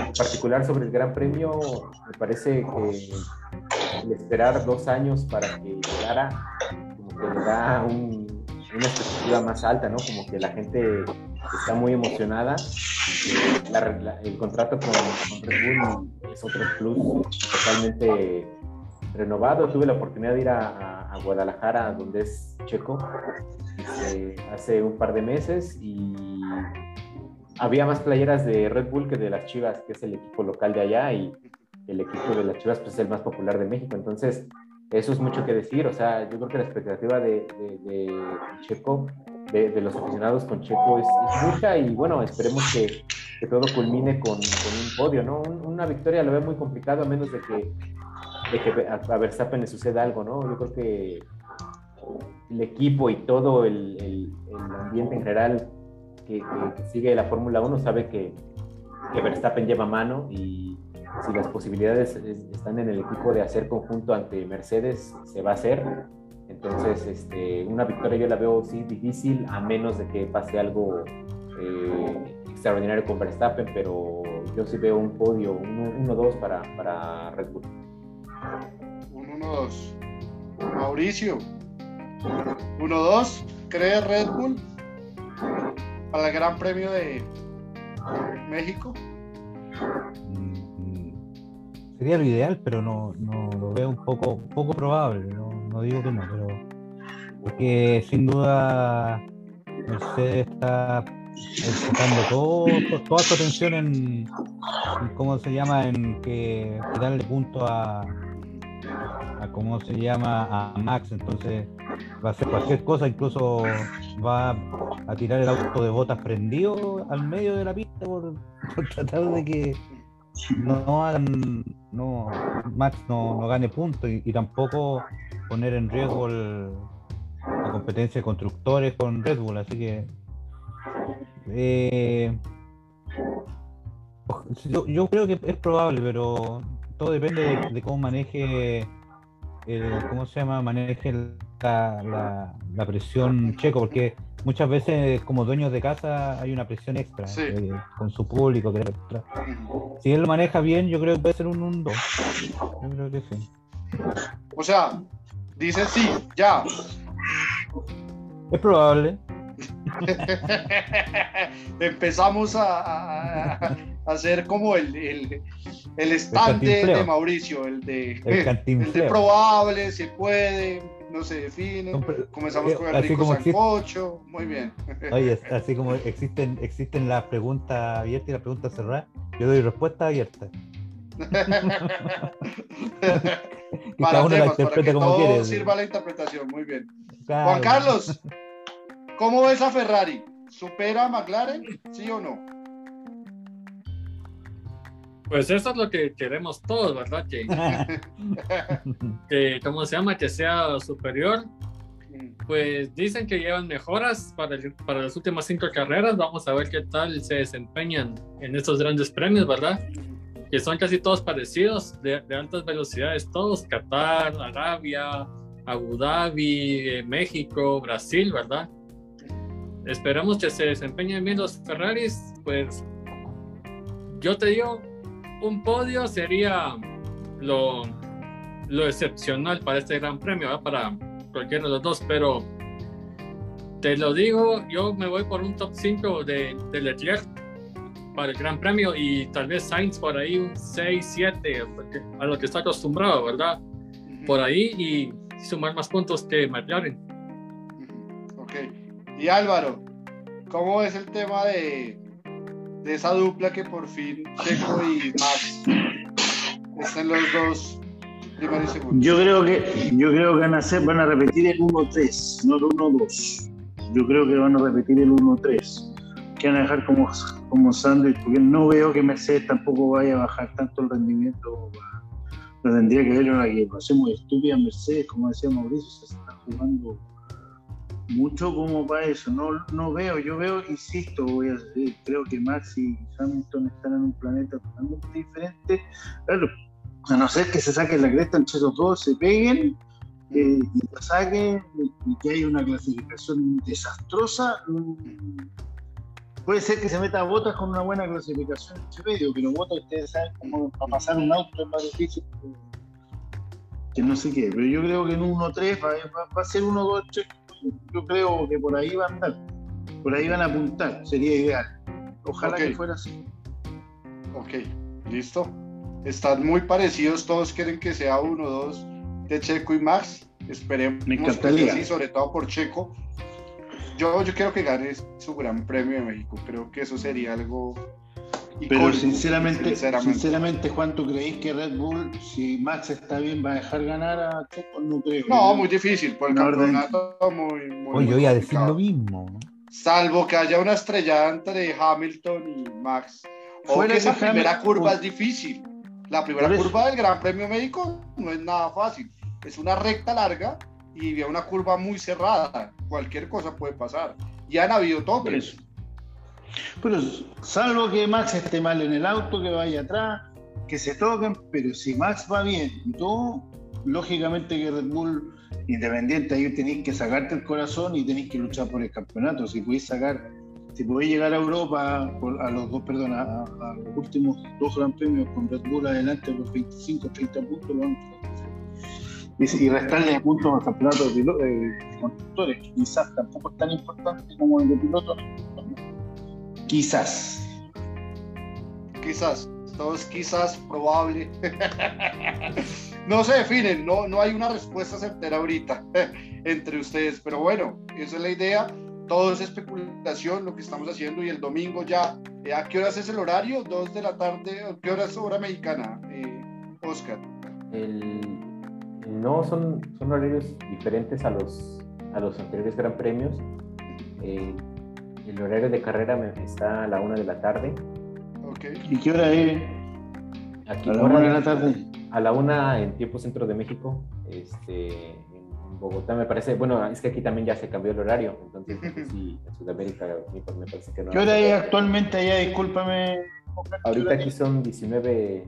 En particular sobre el Gran Premio, me parece que el esperar dos años para que llegara, como que le da un- una expectativa más alta, ¿no? Como que la gente está muy emocionada. La- la- el contrato con, con Red Bull es otro plus totalmente renovado. Tuve la oportunidad de ir a, a- a Guadalajara, donde es Checo, este, hace un par de meses y había más playeras de Red Bull que de las Chivas, que es el equipo local de allá, y el equipo de las Chivas pues, es el más popular de México. Entonces, eso es mucho que decir. O sea, yo creo que la expectativa de, de- de Checo, de, de los aficionados con Checo, es, es mucha y bueno, esperemos que, que todo culmine con, con un podio, ¿no? Un- una victoria lo veo muy complicado a menos de que, de que a, Verstappen le suceda algo, ¿no? Yo creo que el equipo y todo el, el- el ambiente en general que, que- que sigue la Fórmula 1 sabe que, que Verstappen lleva mano y si las posibilidades es- están en el equipo de hacer conjunto ante Mercedes, se va a hacer. Entonces, este, una victoria yo la veo sí difícil, a menos de que pase algo eh, extraordinario con Verstappen, pero yo sí veo un podio 1-2 para, para Red Bull. Un 1-2. Mauricio. 1-2. ¿Cree Red Bull para el Gran Premio de México? Mm, Sería lo ideal, pero no, no lo veo un poco, poco probable. No, no digo que no, pero porque sin duda Mercedes está enfocando todo, to- toda su atención en, en cómo se llama, en que darle punto a, a cómo se llama a Max, entonces va a hacer cualquier cosa, incluso va a tirar el auto de botas prendido al medio de la pista por, <laughs> por tratar de que no hagan, no, Max no, no gane puntos y, tampoco poner en riesgo el- la competencia de constructores con Red Bull, así que eh, yo, yo creo que es probable, pero todo depende de, de cómo maneje el- ¿cómo se llama? maneje la, la- la presión checo, porque muchas veces como dueños de casa hay una presión extra Sí. eh, con su público. que- si él lo maneja bien, yo creo que puede ser un 1-2. Yo creo que sí. O sea, dice sí, ya. Es probable. <laughs> Empezamos a, a- a hacer como el, el, el stand de, Mauricio, el de, El el de probable, se puede, no se define. Comenzamos eh, con el rico existe- sancocho. Muy bien. <laughs> Oye, así como existen, existen las preguntas abiertas y las preguntas cerradas, yo doy respuesta abierta. <laughs> Y para cada uno la temas, para interpreta que como todo quiere. sirva la interpretación. Muy bien. Claro. Juan Carlos, ¿cómo ves a Ferrari? ¿Supera a McLaren? ¿Sí o no? Pues eso es lo que queremos todos, ¿verdad? Que, <laughs> que ¿cómo se llama? Que sea superior. Pues dicen que llevan mejoras para, el- para las últimas cinco carreras. Vamos a ver qué tal se desempeñan en estos grandes premios, ¿verdad? Que son casi todos parecidos, de, de altas velocidades, todos. Qatar, Arabia, Abu Dhabi, eh, México, Brasil, ¿verdad? Esperamos que se desempeñen bien los Ferraris. Pues yo te digo, un podio sería lo, lo excepcional para este gran premio, ¿verdad? para cualquiera de los dos, pero te lo digo, yo me voy por un top 5 de, de Leclerc. para el Gran Premio y tal vez Sainz por ahí un 6, 7, a lo que está acostumbrado, ¿verdad? Por ahí y sumar más puntos que McLaren. Ok. Y Álvaro, ¿cómo es el tema de, de esa dupla que por fin Checo y Max están los dos primeros segundos? Yo creo que, yo creo que van a, hacer, van a repetir el 1-3, no el 1-2. Yo creo que van a repetir el 1-3 que van a dejar como, como sándwich, porque no veo que Mercedes tampoco vaya a bajar tanto el rendimiento. Lo tendría que ver una equipación muy estúpida Mercedes, como decía Mauricio, se está jugando mucho como para eso. No, no veo, yo veo, insisto, voy a decir, creo que Max y Hamilton están en un planeta totalmente diferente. Claro, a no ser que se saquen la cresta entre esos dos, se peguen eh, y la saquen y que haya una clasificación desastrosa. mm, Puede ser que se meta Botas con una buena clasificación en medio, pero Botas ustedes saben cómo para pasar un auto es más difícil que, no sé qué. Pero yo creo que en 1-3 va, va- va a ser 1-2 Yo creo que por ahí va a andar. Por ahí van a apuntar, sería ideal. Ojalá que fuera así. Ok, listo. Están muy parecidos, todos quieren que sea uno, dos de Checo y Max. Esperemos que así, sobre todo por Checo. Yo, yo quiero que gane su Gran Premio de México. Creo que eso sería algo. Pero icónico, sinceramente, sinceramente. sinceramente, Juan, ¿tú creéis que Red Bull, si Max está bien, va a dejar ganar a Checo? No creo. No, muy difícil, por el campeonato muy, muy, Oye, yo muy iba a decir lo mismo. Salvo que haya una estrellada entre Hamilton y Max. O Fuera que esa que primera Hamilton- curva es difícil. La primera curva del Gran Premio México no es nada fácil. Es una recta larga y una curva muy cerrada. Cualquier cosa puede pasar. Y han habido Por toques. Pero salvo que Max esté mal en el auto, que vaya atrás, que se toquen, pero si Max va bien y todo, lógicamente que Red Bull, independiente, ahí tenéis que sacarte el corazón y tenéis que luchar por el campeonato. Si podéis sacar, si podéis llegar a Europa, por- a los dos, perdón, a, los últimos dos Gran Premios con Red Bull adelante, los 25, 30 puntos, lo van a hacer. y, restarle puntos al campeonato de, pilo- de constructores, que quizás tampoco es tan importante como el de pilotos. Quizás. Quizás. Todo es quizás probable. <laughs> no se definen. No, no hay una respuesta certera ahorita <laughs> entre ustedes. Pero bueno, esa es la idea. Todo es especulación lo que estamos haciendo. Y el domingo ya. eh, ¿A qué horas es el horario? ¿Dos de la tarde? ¿A qué hora es hora mexicana? Eh, Oscar. El- no, son, son horarios diferentes a los, a los anteriores Gran Premios. Eh, el horario de carrera me- está a la una de la tarde. Ok. ¿Y qué hora es? Aquí A la una de la tarde. A la una en tiempo centro de México. Este, en Bogotá me parece, bueno, es que aquí también ya se cambió el horario. Entonces, <laughs> si en Sudamérica me me parece que no. ¿Qué hora es actualmente allá? Discúlpame. Ahorita aquí son 19.50,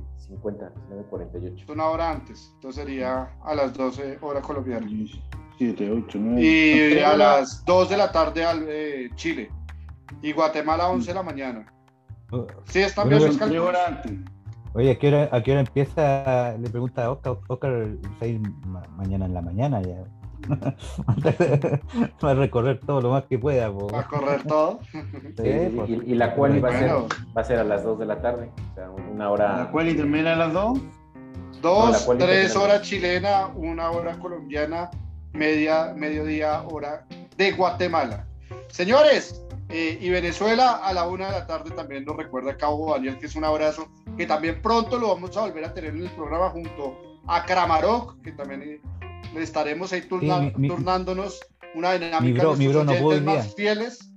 19.48. Es una hora antes. Entonces sería a las 12 hora colombiana. 7, 8, 9. Y a las 2 de la tarde al eh, Chile. Y Guatemala 11 de la mañana. Oh, Sí, están bien sus cálculos. Oye, ¿a qué hora, a qué hora empieza? Le pregunta a Oscar, Oscar, seis ma- mañana en la mañana ya. <laughs> Va a recorrer todo lo más que pueda. po. Va a correr todo. <laughs> Sí, Sí, y, y la cual va a, ser, Bueno. va a ser a las 2 de la tarde, o sea, una ¿La hora. cual y termina a las 2? Dos, No, la tres horas chilena, una hora colombiana, media, mediodía hora de Guatemala. Señores, eh, y Venezuela a la una de la tarde también nos recuerda Cabo Daniel, que es un abrazo, que también pronto lo vamos a volver a tener en el programa junto a Kramarok, que también eh, le estaremos ahí turna- Sí, mi- turnándonos una dinámica mi bro- de bro no más fieles,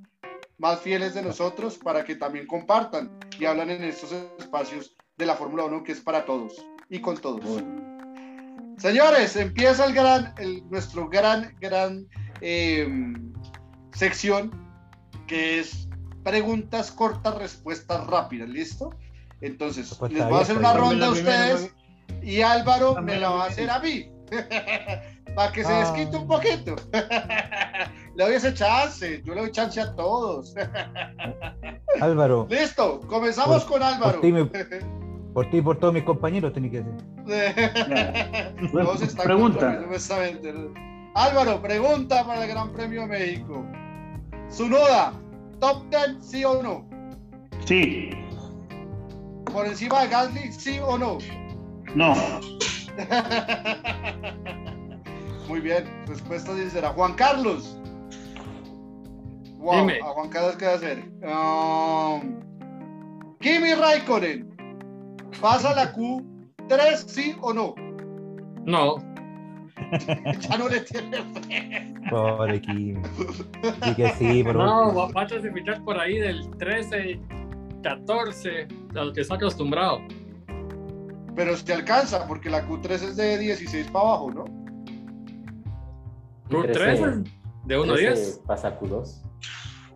más fieles de nosotros, para que también compartan y hablan en estos espacios de la Fórmula 1 que es para todos y con todos. Señores, empieza el gran, el- nuestro gran, gran eh, sección que es preguntas cortas, respuestas rápidas, ¿listo? Entonces, Respuesta les voy a hacer una abierta, ronda a la primera, ustedes y Álvaro me la va a hacer a mí. <laughs> Para que se Ah. desquite un poquito. <laughs> Le doy ese chance, yo le doy chance a todos. <laughs> Álvaro, Listo, comenzamos Por- con Álvaro. por ti me- por ti y por todos mis compañeros tenés que están Pregunta. Álvaro, pregunta para el Gran Premio de México. Sunoda, top 10, sí o no? Sí. por encima de Gasly, sí o no? No. <laughs> Muy bien, respuesta sincera. Juan Carlos. Wow, Dime. a Juan Carlos, ¿qué va a hacer? Um, Kimi Raikkonen. ¿Pasa la Q3, sí o no? No, Ya no le tiene fe. Pobre Kim. Sí que sí, por no, va va a clasificar por ahí del 13, 14, a lo que está acostumbrado. Pero si alcanza, porque la Q3 es de 16 para abajo, ¿no? Q3 13, de 1 a 10. Pasa a Q2.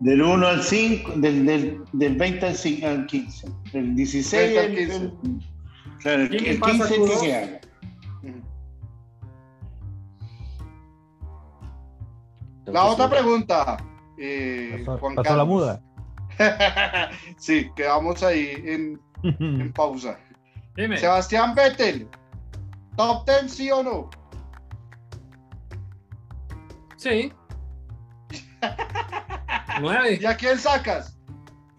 Del 1 al 5, del, del, del 20 al, 5, al 15. Del 16 20 al al 15. el- el, ¿Quién el pasa 15 es el que Q2? queda. La otra sí. pregunta, eh, Pasó, Juan pasó la Carlos. muda. <laughs> sí, quedamos ahí en, <laughs> en pausa. Dime, Sebastián Vettel, top 10 sí o no? sí. <laughs> 9. ¿Y a quién sacas?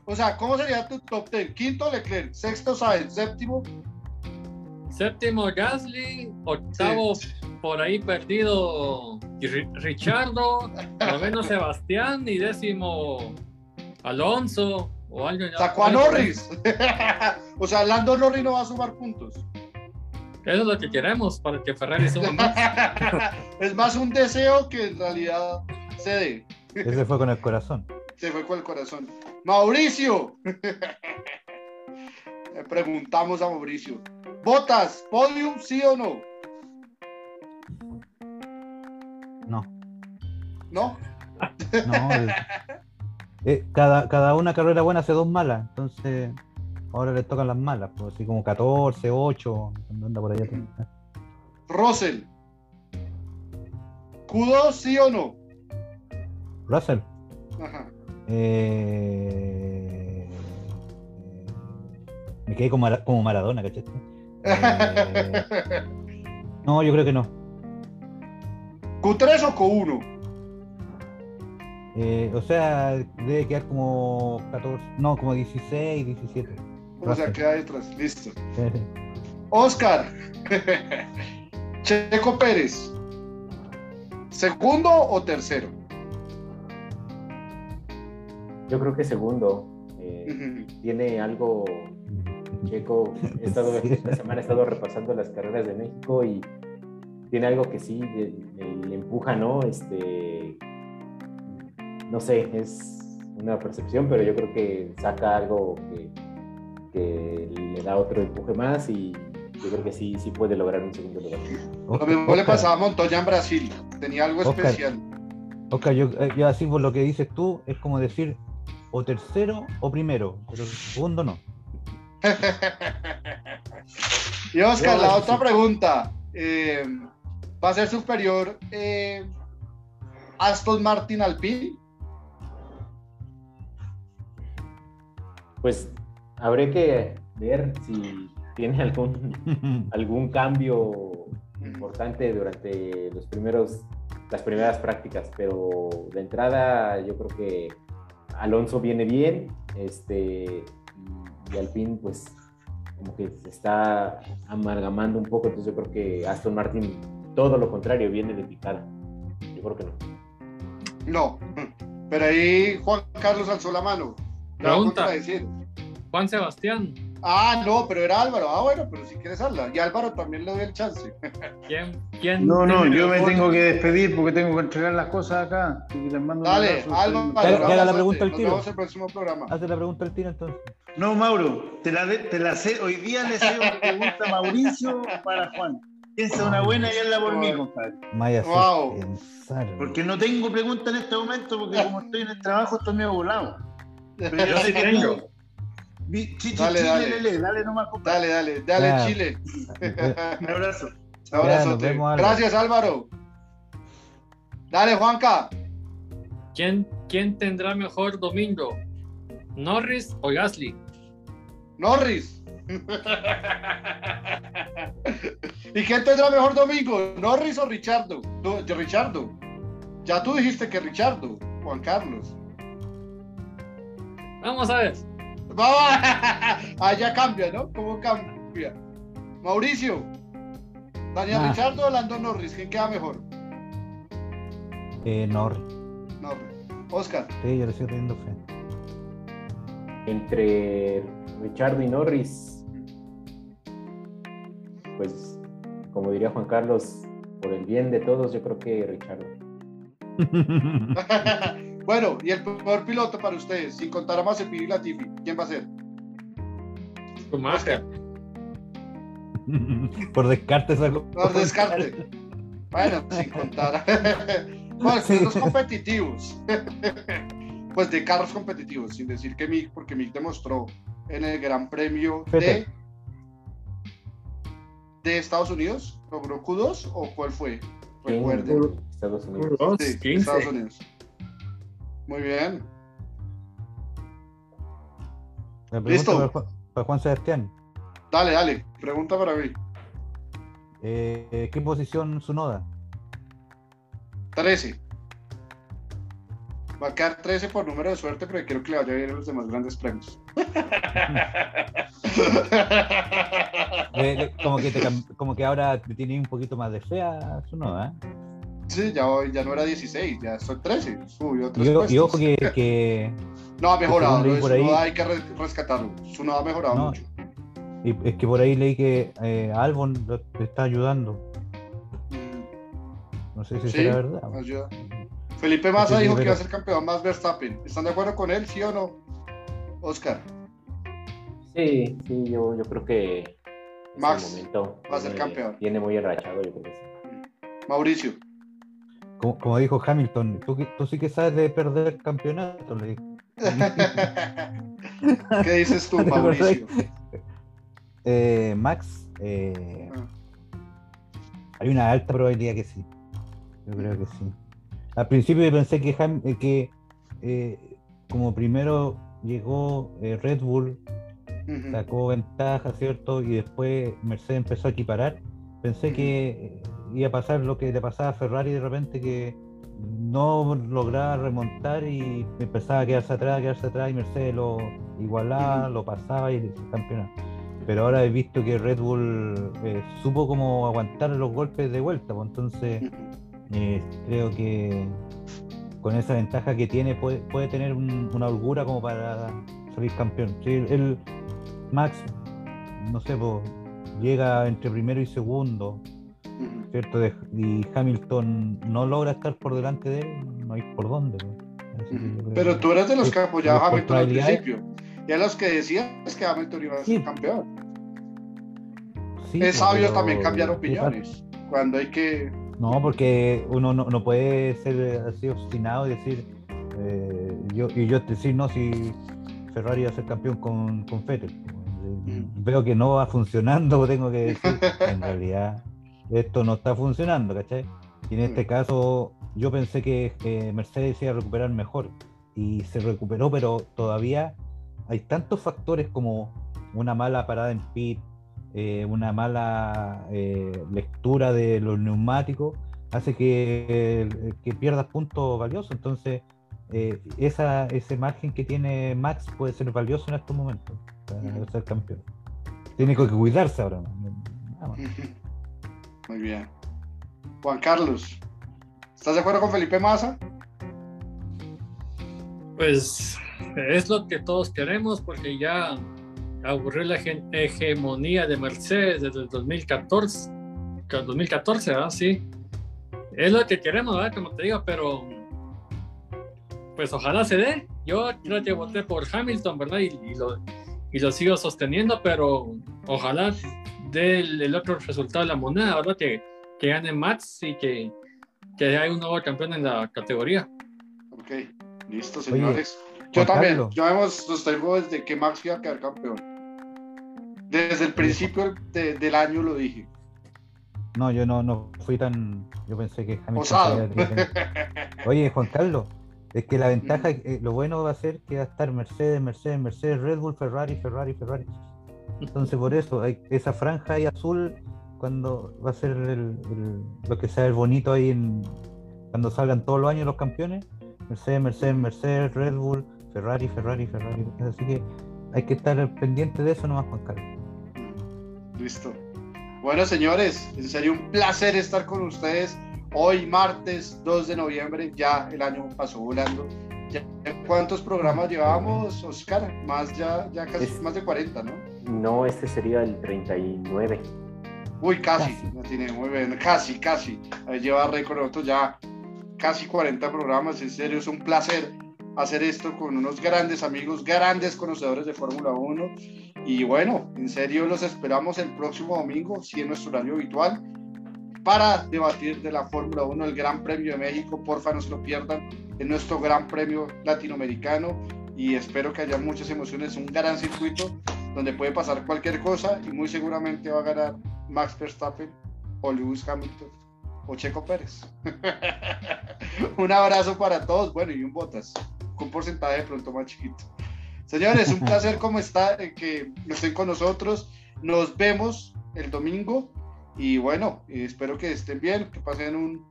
O sea, ¿cómo sería tu top 10? Quinto Leclerc, sexto Sainz, séptimo. Séptimo Gasly, octavo por ahí perdido Ri- Richardo, noveno Sebastián y décimo Alonso o alguien. Sacó a algo por. Norris. o sea, Lando Norris no va a sumar puntos. Eso es lo que queremos para que Ferrari suba más. <laughs> es más un deseo que en realidad se dé. Ese fue con el corazón. Se fue con el corazón. Mauricio. <laughs> Le preguntamos a Mauricio. Botas, podium, sí o? No, ¿No? no. eh, cada, cada una carrera buena hace dos malas, entonces ahora le tocan las malas, pues así como 14, 8, cuando anda por allá. Russell. ¿Q2, sí o no? Russell, Ajá. eh, me quedé como, como Maradona, ¿cachaste? Eh, <laughs> no, yo creo que no. ¿Q3 o Q1? Eh, o sea, debe quedar como 14, no, como 16, 17. O sea, queda detrás. Listo. Oscar. <laughs> Checo Pérez. ¿Segundo o tercero? Yo creo que segundo. eh, tiene algo Checo, he estado, esta semana he estado repasando las carreras de México y tiene algo que sí le, le- le empuja, ¿no? Este, no sé, es una percepción, pero yo creo que saca algo que, que le da otro empuje más y yo creo que sí, sí puede lograr un segundo lugar. Lo mismo le pasaba a Montoya en Brasil. Tenía algo Oscar. especial. Oscar, yo, eh, yo así por lo que dices tú, es como decir o tercero o primero, pero segundo no. <laughs> y Oscar, la otra pregunta. eh, ¿Va a ser superior eh, Aston Martin Alpine? Pues habré que ver si tiene algún <laughs> algún cambio importante durante los primeros las primeras prácticas, pero de entrada yo creo que Alonso viene bien, este y Alpine pues como que se está amalgamando un poco, entonces yo creo que Aston Martin todo lo contrario viene de picada. Yo creo que no. No. Pero ahí Juan Carlos alzó la mano. Pregunta. Juan Sebastián, Ah, no, pero era Álvaro. Ah, bueno, pero si quieres hablar. Y Álvaro también le doy el chance. ¿quién, quién No, no, yo me tengo que despedir porque tengo que entregar las cosas acá. Les mando Dale. Álvaro. Haga la pregunta al Nos tiro. vemos el próximo programa. Hace la pregunta al tiro entonces. No, Mauro, te la, de- te la sé. Hoy día le sé una pregunta a Mauricio para Juan. Piensa una buena y hazla por mí, compadre. Vaya Wow. pensar. Porque no tengo pregunta en este momento porque como estoy en el trabajo estoy medio volado. Pero Yo sí sé que tengo. Chichi, Dale, Chile, dale. lele, dale nomás. Dale, dale, dale. Chile. Un abrazo. Un Álvaro. Gracias, Álvaro. Dale, Juanca. ¿Quién, ¿Quién tendrá mejor domingo? ¿Norris o Gasly? Norris. ¿Y quién tendrá mejor domingo? ¿Norris o Richardo? Yo, Richardo. Ya tú dijiste que Richardo, Juan Carlos. Vamos a ver. ah, <laughs> ya cambia, ¿no? ¿Cómo cambia? Mauricio, Daniel Ah. Richardo o Lando Norris, ¿quién queda mejor? Eh, Norris. Norris. Oscar. Sí, yo le sigo teniendo fe. Entre Richardo y Norris, pues, como diría Juan Carlos, por el bien de todos, yo creo que Richardo. <laughs> <laughs> bueno, y el peor piloto para ustedes, sin contar a Mazepin y Latifi, ¿quién va a ser? Schumacher. <laughs> Por descarte saco. Por descarte. Bueno, sin contar. <laughs> bueno, Sí. los competitivos. <laughs> pues de carros competitivos, sin decir que Mick, porque Mick demostró en el Gran Premio de, de Estados Unidos, ¿logró Q2 o cuál fue? En Recuerden. Estados Unidos. Dos, Sí, 15. Estados Unidos. Muy bien. Listo. Para, Juan- para Juan Sebastián. Dale, dale, pregunta para mí. Eh, ¿Qué posición su noda? 13. Va a quedar 13 por número de suerte, pero quiero que le vaya bien a los demás grandes premios. Le- <laughs> le- <laughs> como, que te como que ahora te tiene un poquito más de fe a su noda. ¿eh? Sí, ya, ya no era 16, ya soy 13. Subió tres Y, o- y puestos. ojo que, que- No, ha mejorado, de por ahí- hay que re- rescatarlo. Su noda ha mejorado No. mucho. y es que por ahí leí que eh, Albon lo- le está ayudando. Mm, No sé si Sí, será verdad. ayuda. Felipe Massa dijo que iba a ser campeón más Verstappen. ¿Están de acuerdo con él, sí o no? Oscar. Sí, sí, yo, yo creo que Max momento va a ser campeón. Tiene muy enrachado, yo creo que sí. Mauricio. Como, como dijo Hamilton, tú, sí que sabes de perder campeonato. Le dijo. <laughs> ¿Qué dices tú. <laughs> Mauricio? Eh, Max, eh, Ah. hay una alta probabilidad que sí. Yo creo que sí. Al principio pensé que, Ham- eh, que como primero llegó Red Bull, sacó ventaja, ¿cierto? Y después Mercedes empezó a equiparar. Pensé que iba a pasar lo que le pasaba a Ferrari de repente, que no lograba remontar y empezaba a quedarse atrás, a quedarse atrás y Mercedes lo igualaba, lo pasaba y el campeonato. Pero ahora he visto que Red Bull eh, supo cómo aguantar los golpes de vuelta, pues entonces eh, creo que con esa ventaja que tiene puede, puede tener un- una holgura como para salir campeón. Sí, él, Max, no sé, pues, llega entre primero y segundo. ¿Cierto? De- y Hamilton no logra estar por delante de él, no hay por dónde. pues. Pero tú eres de los que apoyaba a Hamilton al principio. Y a los que decías que Hamilton iba a ser Sí. campeón. sí, es pues, sabio pero- también cambiar ¿qué opiniones. Cuando hay que. No, porque uno no, no puede ser así obstinado y decir, eh, yo, y yo decir, no, si Ferrari va a ser campeón con, con Vettel. Eh, Veo que no va funcionando, <laughs> tengo que decir, en realidad esto no está funcionando, ¿cachai? Y en este caso yo pensé que eh, Mercedes iba a recuperar mejor y se recuperó, pero todavía hay tantos factores como una mala parada en pit, eh, una mala eh, lectura de los neumáticos, hace que, eh, que pierdas puntos valiosos. Entonces, esa, ese margen que tiene Max puede ser valioso en estos momentos para ser campeón. Tiene que cuidarse ahora. nada más. <laughs> Muy bien. Juan Carlos. ¿Estás de acuerdo con Felipe Massa? Pues es lo que todos queremos porque ya aburrió la hegemonía de Mercedes desde el 2014. que el 2014, ¿verdad? Sí. Es lo que queremos, ¿verdad? Como te digo, pero pues ojalá se dé. Yo creo que voté por Hamilton, ¿verdad? Y lo, y lo sigo sosteniendo, pero ojalá dé el, el otro resultado de la moneda, ¿verdad? Que, que gane Max y que, que haya un nuevo campeón en la categoría. Ok, listo, señores. Yo también. Carlos. Yo hemos sostengo desde que Max iba a quedar campeón. Desde el principio de- del año lo dije. No, yo no, no fui tan. Yo pensé que. Osado. <laughs> Oye, Juan Carlos, es que la ventaja, eh, lo bueno va a ser que va a estar Mercedes, Mercedes, Mercedes, Red Bull, Ferrari, Ferrari, Ferrari. Entonces, por eso, hay esa franja ahí azul, cuando va a ser el- el- lo que sea el bonito ahí, en, cuando salgan todos los años los campeones, Mercedes, Mercedes, Mercedes, Red Bull, Ferrari, Ferrari, Ferrari. Así que hay que estar pendiente de eso nomás, Juan Carlos. Listo. Bueno, señores, en serio un placer estar con ustedes. Hoy, martes 2 de noviembre, ya el año pasó volando. Ya, ¿Cuántos programas llevábamos, Oscar? Más ya, ya casi Es- más de 40, ¿no? No, este sería el 39. Uy, casi, Casi. la tiene muy bien, casi, casi. Ahí lleva récord nosotros ya casi 40 programas, en serio, es un placer hacer esto con unos grandes amigos, grandes conocedores de Fórmula 1. Y bueno, en serio, los esperamos el próximo domingo, si en nuestro horario habitual, para debatir de la Fórmula 1, el Gran Premio de México. Porfa, no se lo pierdan, en nuestro Gran Premio Latinoamericano. Y espero que haya muchas emociones, un gran circuito donde puede pasar cualquier cosa y muy seguramente va a ganar Max Verstappen o Lewis Hamilton o Checo Pérez. <laughs> un abrazo para todos, bueno, y un Botas, con porcentaje de pronto más chiquito. Señores, un placer como está, eh, que estén con nosotros. Nos vemos el domingo y bueno, eh, espero que estén bien, que pasen un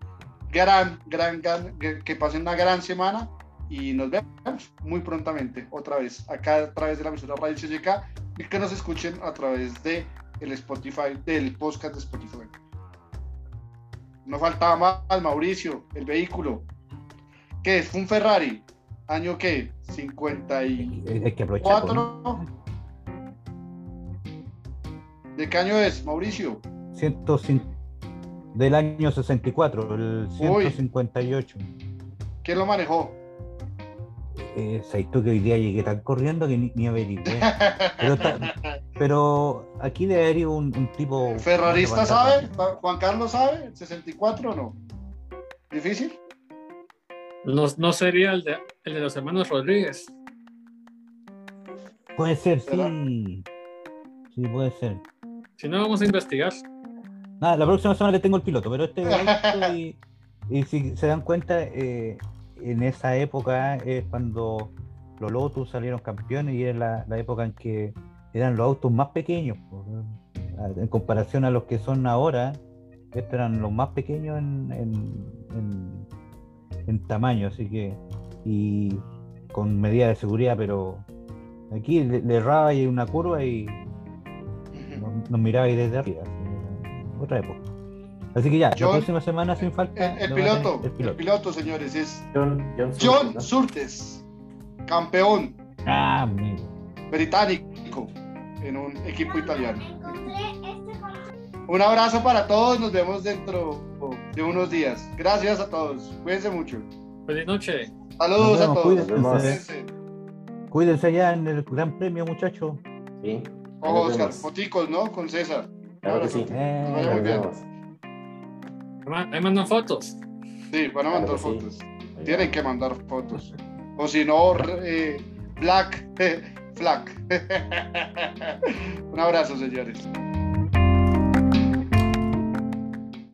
gran, gran, gran, que pasen una gran semana y nos vemos muy prontamente otra vez acá a través de la emisora Radio CCK y que nos escuchen a través de el Spotify, del podcast de Spotify. No faltaba más, Mauricio, el vehículo. ¿Qué es? ¿Fue un Ferrari? ¿Año qué? 54. Hay, hay que aprovechar. pues, ¿no? ¿De qué año es, Mauricio? 105 del año 64, el Uy. 158. ¿Quién lo manejó? Eh, ¿sabes tú que hoy día llegué tan corriendo que ni, ni averigué? Pero, <laughs> pero aquí debe haber un, un tipo. ¿Ferrarista sabe? ¿Juan Carlos sabe? ¿El 64 o no? ¿Difícil? No, no sería el de, el de los hermanos Rodríguez. Puede ser, ¿Será? sí. Sí, puede ser. Si no, vamos a investigar. Nada, la próxima semana le tengo el piloto, pero este <laughs> y si se dan cuenta, eh, en esa época es cuando los Lotus salieron campeones y era la, época en que eran los autos más pequeños. en comparación a los que son ahora, estos eran los más pequeños en, en- tamaño, así que, y con medidas de seguridad, pero aquí le, le erraba y una curva y nos, miraba ahí desde arriba. otra época. Así que ya, John- la próxima semana sin falta. El, piloto, el piloto. señores, es John, John, Surtes, campeón Ah, británico en un equipo italiano. Un abrazo para todos, nos vemos dentro de unos días. Gracias a todos, cuídense mucho. Feliz noche. Saludos a todos. cuídense. Cuídense. Allá en el Gran Premio, muchachos. Sí. Ojo, Oscar, foticos, ¿no? Con César. Claro que sí. Eh, Nos vemos. Ahí mandan fotos. Sí, van a Claro mandar sí. fotos. Tienen que mandar fotos. O si no, eh, Black, <laughs> Flag. <laughs> Un abrazo, señores.